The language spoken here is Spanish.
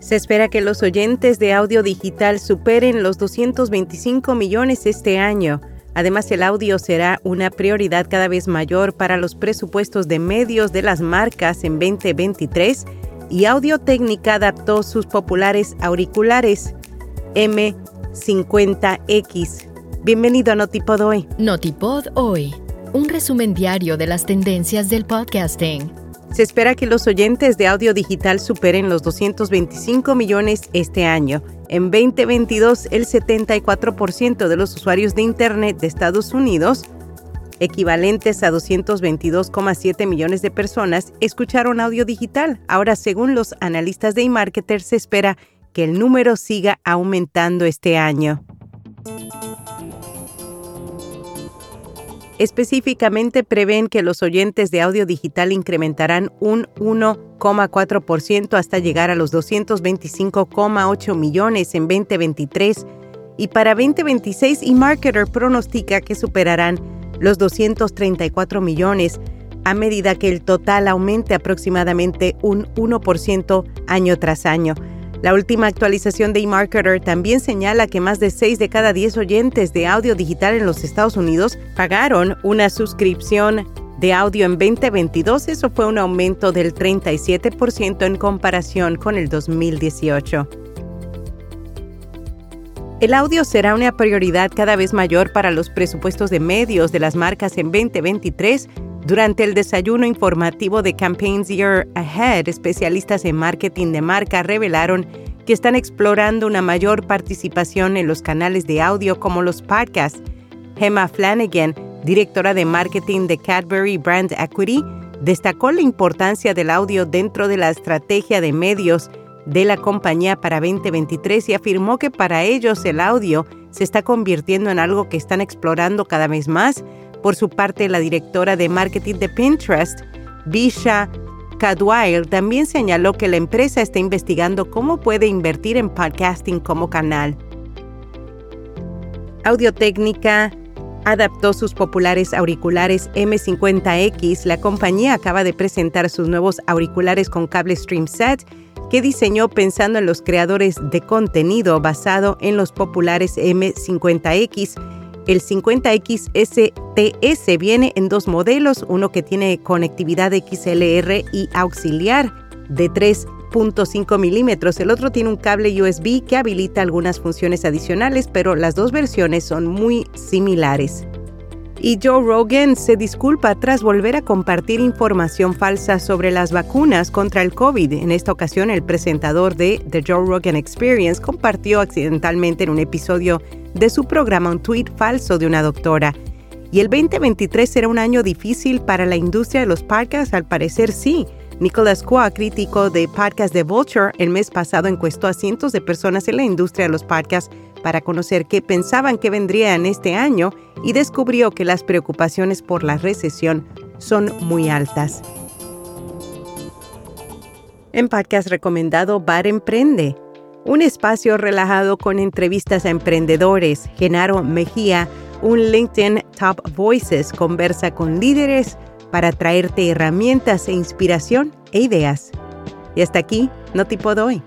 Se espera que los oyentes de audio digital superen los 225 millones este año. Además, el audio será una prioridad cada vez mayor para los presupuestos de medios de las marcas en 2023 y Audio Técnica adaptó sus populares auriculares M50X. Bienvenido a Notipod Hoy. Notipod Hoy, un resumen diario de las tendencias del podcasting. Se espera que los oyentes de audio digital superen los 225 millones este año. En 2022, el 74% de los usuarios de Internet de Estados Unidos, equivalentes a 222,7 millones de personas, escucharon audio digital. Ahora, según los analistas de eMarketer, se espera que el número siga aumentando este año. Específicamente prevén que los oyentes de audio digital incrementarán un 1,4% hasta llegar a los 225,8 millones en 2023 y para 2026 eMarketer pronostica que superarán los 234 millones a medida que el total aumente aproximadamente un 1% año tras año. La última actualización de eMarketer también señala que más de 6 de cada 10 oyentes de audio digital en los Estados Unidos pagaron una suscripción de audio en 2022. Eso fue un aumento del 37% en comparación con el 2018. El audio será una prioridad cada vez mayor para los presupuestos de medios de las marcas en 2023 durante el desayuno informativo de Campaigns Year Ahead, especialistas en marketing de marca revelaron que están explorando una mayor participación en los canales de audio como los podcasts. Gemma Flanagan, directora de marketing de Cadbury Brand Equity, destacó la importancia del audio dentro de la estrategia de medios de la compañía para 2023 y afirmó que para ellos el audio se está convirtiendo en algo que están explorando cada vez más por su parte, la directora de marketing de Pinterest, Bisha Cadwell, también señaló que la empresa está investigando cómo puede invertir en podcasting como canal. Audio Técnica adaptó sus populares auriculares M50X. La compañía acaba de presentar sus nuevos auriculares con cable Stream Set que diseñó pensando en los creadores de contenido basado en los populares M50X el 50X STS viene en dos modelos, uno que tiene conectividad XLR y auxiliar de 3.5 milímetros, el otro tiene un cable USB que habilita algunas funciones adicionales, pero las dos versiones son muy similares. Y Joe Rogan se disculpa tras volver a compartir información falsa sobre las vacunas contra el COVID. En esta ocasión, el presentador de The Joe Rogan Experience compartió accidentalmente en un episodio de su programa un tuit falso de una doctora. Y el 2023 será un año difícil para la industria de los podcasts, al parecer sí. Nicholas Qua, crítico de podcast de Vulture, el mes pasado encuestó a cientos de personas en la industria de los podcasts para conocer qué pensaban que vendría en este año y descubrió que las preocupaciones por la recesión son muy altas. En podcast recomendado Bar Emprende, un espacio relajado con entrevistas a emprendedores. Genaro Mejía, un LinkedIn Top Voices, conversa con líderes para traerte herramientas e inspiración e ideas. Y hasta aquí, no te puedo hoy.